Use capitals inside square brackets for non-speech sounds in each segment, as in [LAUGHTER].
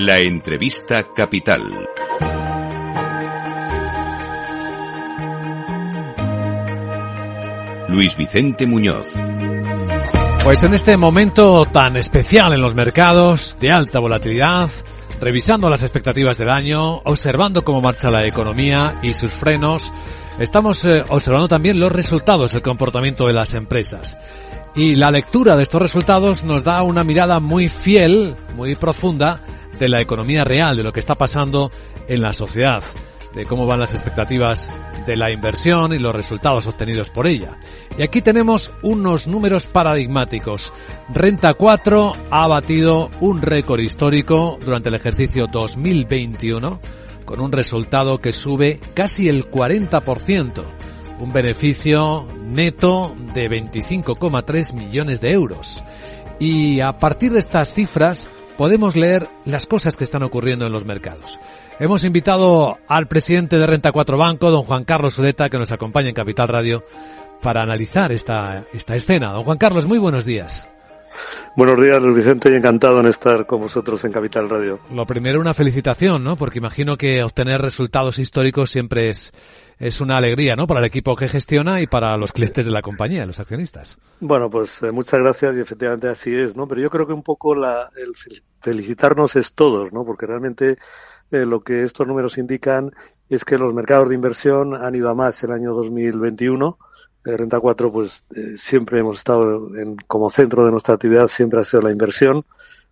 La entrevista capital. Luis Vicente Muñoz. Pues en este momento tan especial en los mercados, de alta volatilidad, revisando las expectativas del año, observando cómo marcha la economía y sus frenos, estamos eh, observando también los resultados, el comportamiento de las empresas. Y la lectura de estos resultados nos da una mirada muy fiel, muy profunda, de la economía real, de lo que está pasando en la sociedad, de cómo van las expectativas de la inversión y los resultados obtenidos por ella. Y aquí tenemos unos números paradigmáticos. Renta 4 ha batido un récord histórico durante el ejercicio 2021 con un resultado que sube casi el 40%, un beneficio neto de 25,3 millones de euros. Y a partir de estas cifras podemos leer las cosas que están ocurriendo en los mercados. Hemos invitado al presidente de Renta 4 Banco, don Juan Carlos Zuleta, que nos acompaña en Capital Radio para analizar esta, esta escena. Don Juan Carlos, muy buenos días. Buenos días, Luis Vicente, y encantado en estar con vosotros en Capital Radio. Lo primero, una felicitación, ¿no? Porque imagino que obtener resultados históricos siempre es, es una alegría, ¿no? Para el equipo que gestiona y para los clientes de la compañía, los accionistas. Bueno, pues eh, muchas gracias y efectivamente así es, ¿no? Pero yo creo que un poco la, el felicitarnos es todos, ¿no? Porque realmente eh, lo que estos números indican es que los mercados de inversión han ido a más el año 2021. Renta 4, pues eh, siempre hemos estado en, como centro de nuestra actividad, siempre ha sido la inversión,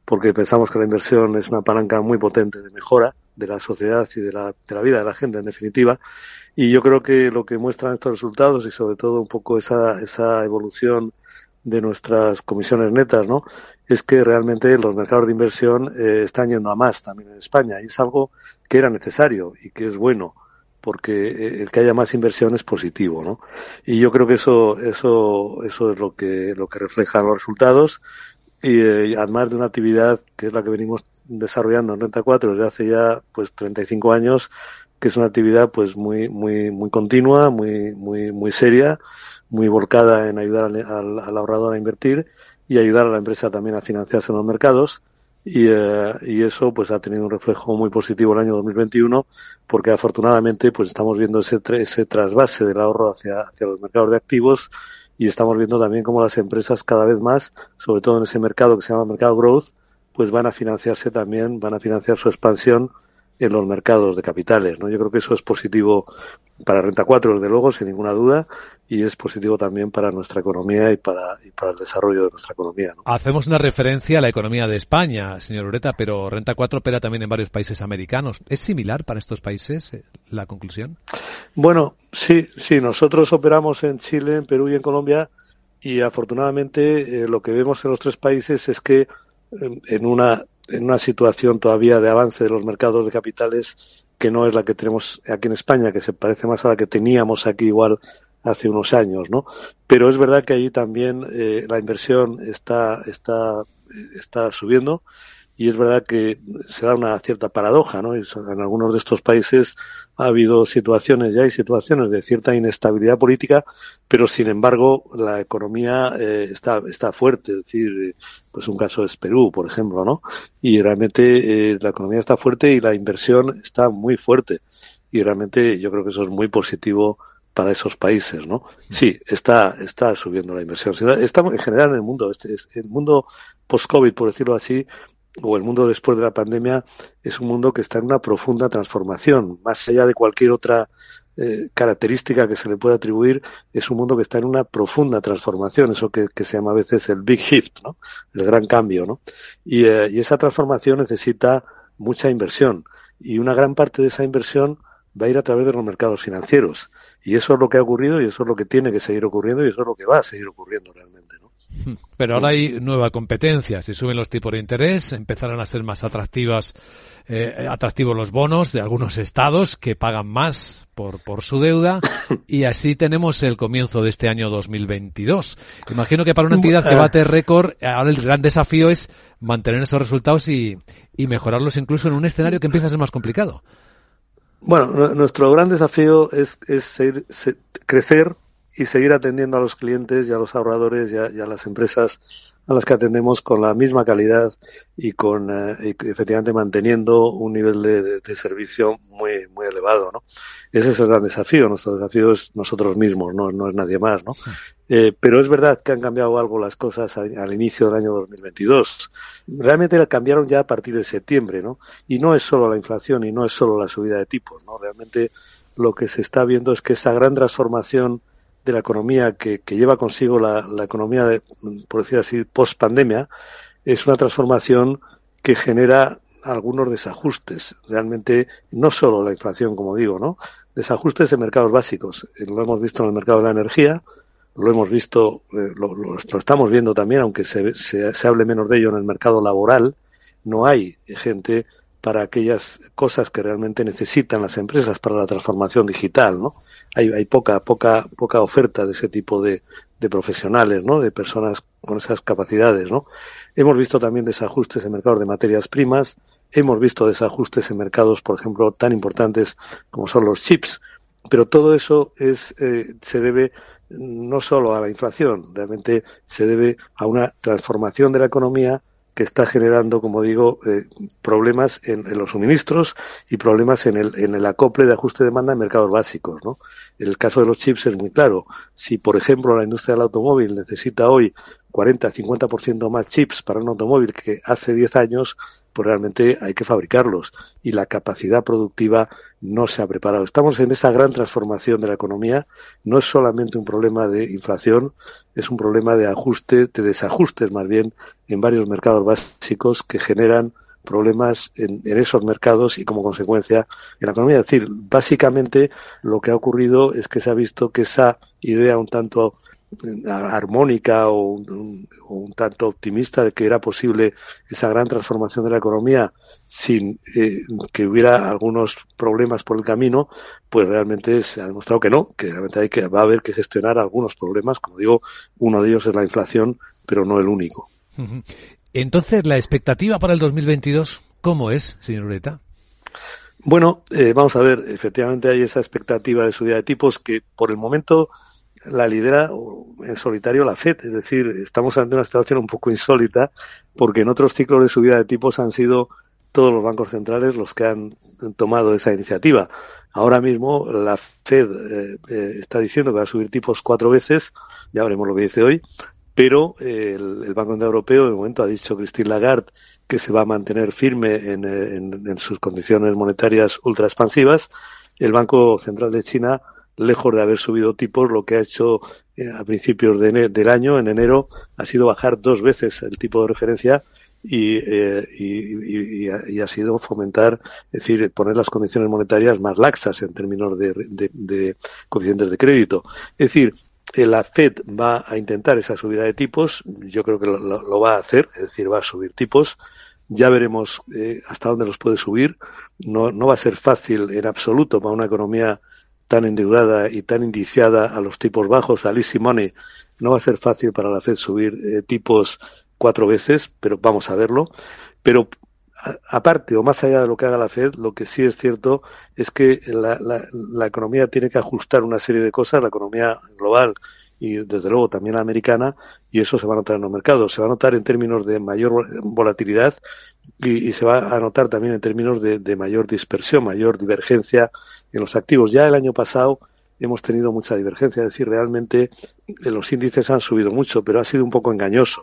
porque pensamos que la inversión es una palanca muy potente de mejora de la sociedad y de la, de la vida de la gente, en definitiva. Y yo creo que lo que muestran estos resultados y sobre todo un poco esa, esa evolución de nuestras comisiones netas, ¿no? Es que realmente los mercados de inversión eh, están yendo a más también en España y es algo que era necesario y que es bueno porque eh, el que haya más inversión es positivo, ¿no? Y yo creo que eso eso eso es lo que lo que reflejan los resultados y eh, además de una actividad que es la que venimos desarrollando en Renta 4 desde hace ya pues 35 años, que es una actividad pues muy muy muy continua, muy muy muy seria muy volcada en ayudar al, ahorrador a invertir y ayudar a la empresa también a financiarse en los mercados. Y, eh, y, eso pues ha tenido un reflejo muy positivo el año 2021 porque afortunadamente pues estamos viendo ese, ese trasvase del ahorro hacia, hacia los mercados de activos y estamos viendo también cómo las empresas cada vez más, sobre todo en ese mercado que se llama mercado growth, pues van a financiarse también, van a financiar su expansión en los mercados de capitales, ¿no? Yo creo que eso es positivo para Renta 4, desde luego, sin ninguna duda, y es positivo también para nuestra economía y para, y para el desarrollo de nuestra economía. ¿no? Hacemos una referencia a la economía de España, señor Ureta, pero Renta 4 opera también en varios países americanos. ¿Es similar para estos países eh, la conclusión? Bueno, sí, sí. Nosotros operamos en Chile, en Perú y en Colombia y afortunadamente eh, lo que vemos en los tres países es que eh, en una en una situación todavía de avance de los mercados de capitales que no es la que tenemos aquí en España, que se parece más a la que teníamos aquí igual hace unos años, ¿no? Pero es verdad que allí también eh, la inversión está, está, está subiendo y es verdad que se da una cierta paradoja, ¿no? En algunos de estos países ha habido situaciones, ya hay situaciones de cierta inestabilidad política, pero sin embargo la economía eh, está, está fuerte, es decir, pues un caso es Perú, por ejemplo, ¿no? Y realmente eh, la economía está fuerte y la inversión está muy fuerte. Y realmente yo creo que eso es muy positivo para esos países, ¿no? Sí, está, está subiendo la inversión. Estamos en general en el mundo, este, el mundo post-COVID, por decirlo así, o el mundo después de la pandemia, es un mundo que está en una profunda transformación, más allá de cualquier otra eh, característica que se le pueda atribuir, es un mundo que está en una profunda transformación, eso que, se llama a veces el big shift, ¿no? El gran cambio, ¿no? Y, eh, y esa transformación necesita mucha inversión y una gran parte de esa inversión va a ir a través de los mercados financieros. Y eso es lo que ha ocurrido y eso es lo que tiene que seguir ocurriendo y eso es lo que va a seguir ocurriendo realmente. Pero ahora hay nueva competencia. Si suben los tipos de interés, empezarán a ser más atractivas, eh, atractivos los bonos de algunos estados que pagan más por, por su deuda. [COUGHS] Y así tenemos el comienzo de este año 2022. Imagino que para una entidad que bate récord, ahora el gran desafío es mantener esos resultados y, y mejorarlos incluso en un escenario que empieza a ser más complicado. Bueno, nuestro gran desafío es, es seguir, se, crecer y seguir atendiendo a los clientes y a los ahorradores y a, y a las empresas a las que atendemos con la misma calidad y con eh, y efectivamente manteniendo un nivel de, de, de, servicio muy muy elevado no ese es el gran desafío. Nuestro desafío es nosotros mismos no no es nadie más no sí. eh, pero es verdad que han cambiado algo las cosas al, al inicio del año 2022 realmente cambiaron ya a partir de septiembre no y no es solo la inflación y no es solo la subida de tipos no realmente lo que se está viendo es que esa gran transformación de la economía que, lleva consigo la, economía, de, por decir así, post pandemia, es una transformación que genera algunos desajustes. Realmente, no solo la inflación, como digo, ¿no? Desajustes en mercados básicos. Eh, lo hemos visto en el mercado de la energía, lo hemos visto, eh, lo, estamos viendo también, aunque se, se, se hable menos de ello en el mercado laboral. No hay gente para aquellas cosas que realmente necesitan las empresas para la transformación digital, ¿no? Hay, hay poca, poca, poca oferta de ese tipo de, profesionales, ¿no? De personas con esas capacidades, ¿no? Hemos visto también desajustes en mercados de materias primas, hemos visto desajustes en mercados, por ejemplo, tan importantes como son los chips, pero todo eso es, eh, se debe no solo a la inflación, realmente se debe a una transformación de la economía que está generando, como digo, eh, problemas en, en, los suministros y problemas en el, en el acople de ajuste de demanda en mercados básicos. ¿no? El caso de los chips es muy claro. Si, por ejemplo, la industria del automóvil necesita hoy 40-50% más chips para un automóvil que hace 10 años, pues realmente hay que fabricarlos y la capacidad productiva no se ha preparado. Estamos en esa gran transformación de la economía. No es solamente un problema de inflación, es un problema de ajuste, de desajustes más bien en varios mercados básicos que generan problemas en, en, esos mercados y como consecuencia en la economía. Es decir, básicamente lo que ha ocurrido es que se ha visto que esa idea un tanto armónica o un, o un, tanto optimista de que era posible esa gran transformación de la economía sin eh, que hubiera algunos problemas por el camino, pues realmente se ha demostrado que no, que realmente hay que va a haber que gestionar algunos problemas, como digo, uno de ellos es la inflación, pero no el único. Entonces, la expectativa para el 2022, ¿cómo es, señor Ureta? Bueno, eh, vamos a ver, efectivamente hay esa expectativa de subida de tipos que por el momento la lidera en solitario la FED. Es decir, estamos ante una situación un poco insólita porque en otros ciclos de subida de tipos han sido todos los bancos centrales los que han tomado esa iniciativa. Ahora mismo la Fed eh, eh, está diciendo que va a subir tipos cuatro veces, ya veremos lo que dice hoy, pero eh, el, Banco Central Europeo de momento ha dicho Christine Lagarde que se va a mantener firme en, en sus condiciones monetarias ultra expansivas. El Banco Central de China lejos de haber subido tipos, lo que ha hecho eh, a principios de del año, en enero, ha sido bajar dos veces el tipo de referencia y, eh, y, y, y, ha sido fomentar, es decir, poner las condiciones monetarias más laxas en términos de, de, de coeficientes de crédito. Es decir, eh, la Fed va a intentar esa subida de tipos, yo creo que lo, lo va a hacer, es decir, va a subir tipos, ya veremos eh, hasta dónde los puede subir. No, no va a ser fácil en absoluto para una economía tan endeudada y tan indiciada a los tipos bajos, al easy money, no va a ser fácil para la Fed subir eh, tipos cuatro veces, pero vamos a verlo. Pero aparte o más allá de lo que haga la Fed, lo que sí es cierto es que la, la, la economía tiene que ajustar una serie de cosas, la economía global y desde luego también la americana, y eso se va a notar en los mercados. Se va a notar en términos de mayor volatilidad y, y se va a notar también en términos de, de, mayor dispersión, mayor divergencia en los activos. Ya el año pasado hemos tenido mucha divergencia, es decir, realmente eh, los índices han subido mucho, pero ha sido un poco engañoso.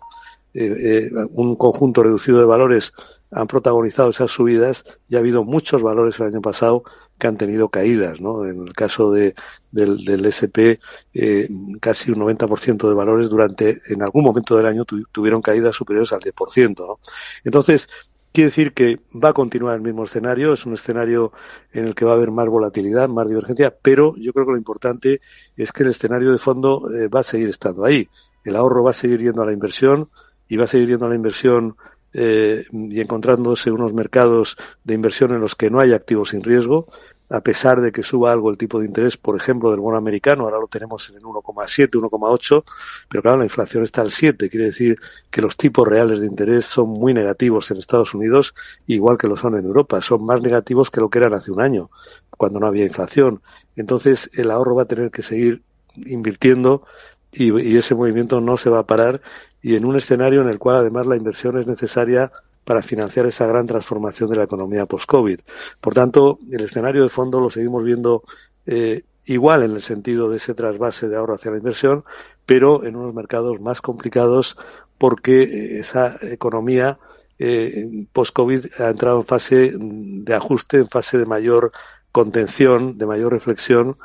Eh, eh, un conjunto reducido de valores han protagonizado esas subidas y ha habido muchos valores el año pasado que han tenido caídas, ¿no? En el caso de, del, del SP, eh, casi un 90% de valores durante, en algún momento del año tu, tuvieron caídas superiores al 10%, ¿no? Entonces, Quiere decir que va a continuar el mismo escenario, es un escenario en el que va a haber más volatilidad, más divergencia, pero yo creo que lo importante es que el escenario de fondo eh, va a seguir estando ahí. el ahorro va a seguir yendo a la inversión y va a seguir yendo a la inversión eh, y encontrándose unos mercados de inversión en los que no hay activos sin riesgo, a pesar de que suba algo el tipo de interés, por ejemplo, del bono americano, ahora lo tenemos en el 1,7, 1,8, pero claro, la inflación está al 7, quiere decir que los tipos reales de interés son muy negativos en Estados Unidos, igual que lo son en Europa, son más negativos que lo que eran hace un año, cuando no había inflación. Entonces, el ahorro va a tener que seguir invirtiendo y, y ese movimiento no se va a parar y en un escenario en el cual además la inversión es necesaria para financiar esa gran transformación de la economía post-COVID. Por tanto, el escenario de fondo lo seguimos viendo eh, igual en el sentido de ese trasvase de ahorro hacia la inversión, pero en unos mercados más complicados porque eh, esa economía eh, post-COVID ha entrado en fase de ajuste, en fase de mayor contención, de mayor reflexión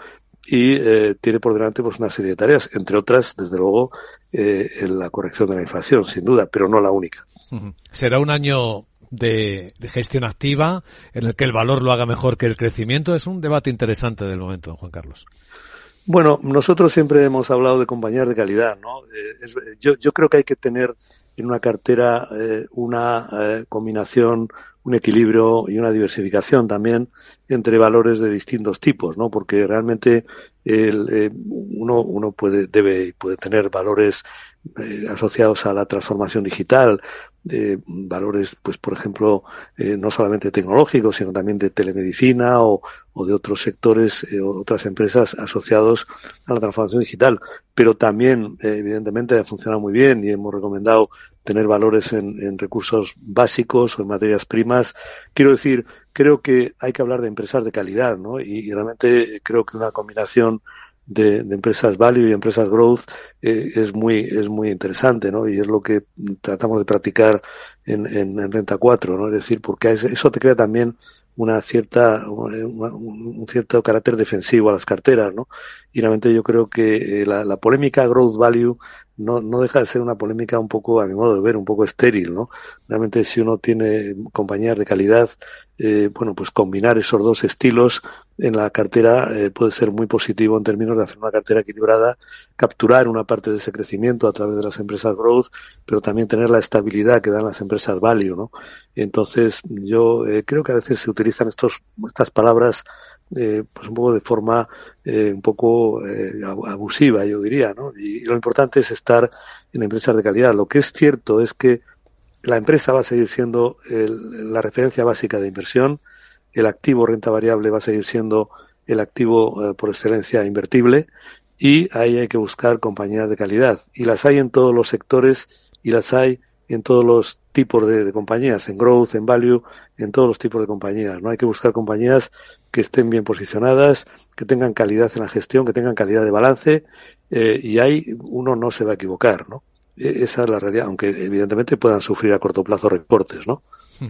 y tiene por delante pues una serie de tareas, entre otras, desde luego, la corrección de la inflación, sin duda, pero no la única. Será un año de, gestión activa en el que el valor lo haga mejor que el crecimiento. Es un debate interesante del momento, Juan Carlos. Bueno, nosotros siempre hemos hablado de compañías de calidad, ¿no? Eh, es, yo, creo que hay que tener en una cartera eh, una eh, combinación, un equilibrio y una diversificación también entre valores de distintos tipos, ¿no? Porque realmente eh, uno, uno puede, debe puede tener valores eh, asociados a la transformación digital, eh, valores, pues por ejemplo, eh, no solamente tecnológicos, sino también de telemedicina o, o de otros sectores, eh, otras empresas asociados a la transformación digital. Pero también, eh, evidentemente, ha funcionado muy bien y hemos recomendado tener valores en, recursos básicos o en materias primas. Quiero decir, creo que hay que hablar de empresas de calidad, ¿no? Y realmente creo que una combinación de, de, empresas value y empresas growth eh, es muy es muy interesante no y es lo que tratamos de practicar en, en, en renta 4 no es decir porque eso te crea también una cierta una, un, cierto carácter defensivo a las carteras no y realmente yo creo que eh, la, la, polémica growth value no, no deja de ser una polémica un poco, a mi modo de ver, un poco estéril, ¿no? Realmente si uno tiene compañías de calidad, eh, bueno, pues combinar esos dos estilos en la cartera eh, puede ser muy positivo en términos de hacer una cartera equilibrada, capturar una parte de ese crecimiento a través de las empresas growth, pero también tener la estabilidad que dan las empresas value, ¿no? Entonces, yo eh, creo que a veces se utilizan estos, estas palabras eh, pues un poco de forma eh, un poco eh, abusiva, yo diría, ¿no? Y, lo importante es estar en empresas de calidad. Lo que es cierto es que la empresa va a seguir siendo el, la referencia básica de inversión, el activo renta variable va a seguir siendo el activo eh, por excelencia invertible y ahí hay que buscar compañías de calidad. Y las hay en todos los sectores y las hay en todos los tipos de, de, compañías, en growth, en value, en todos los tipos de compañías. No hay que buscar compañías que estén bien posicionadas, que tengan calidad en la gestión, que tengan calidad de balance, eh, y ahí uno no se va a equivocar, ¿no? E, esa es la realidad, aunque evidentemente puedan sufrir a corto plazo recortes, ¿no?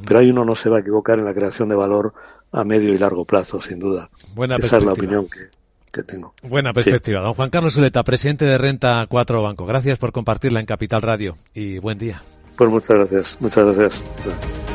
Pero ahí uno no se va a equivocar en la creación de valor a medio y largo plazo, sin duda. Buena esa es la opinión que, que tengo. Buena perspectiva. Sí. Don Juan Carlos Zuleta, presidente de Renta 4 Banco. Gracias por compartirla en Capital Radio y buen día. Pues muchas gracias, muchas gracias.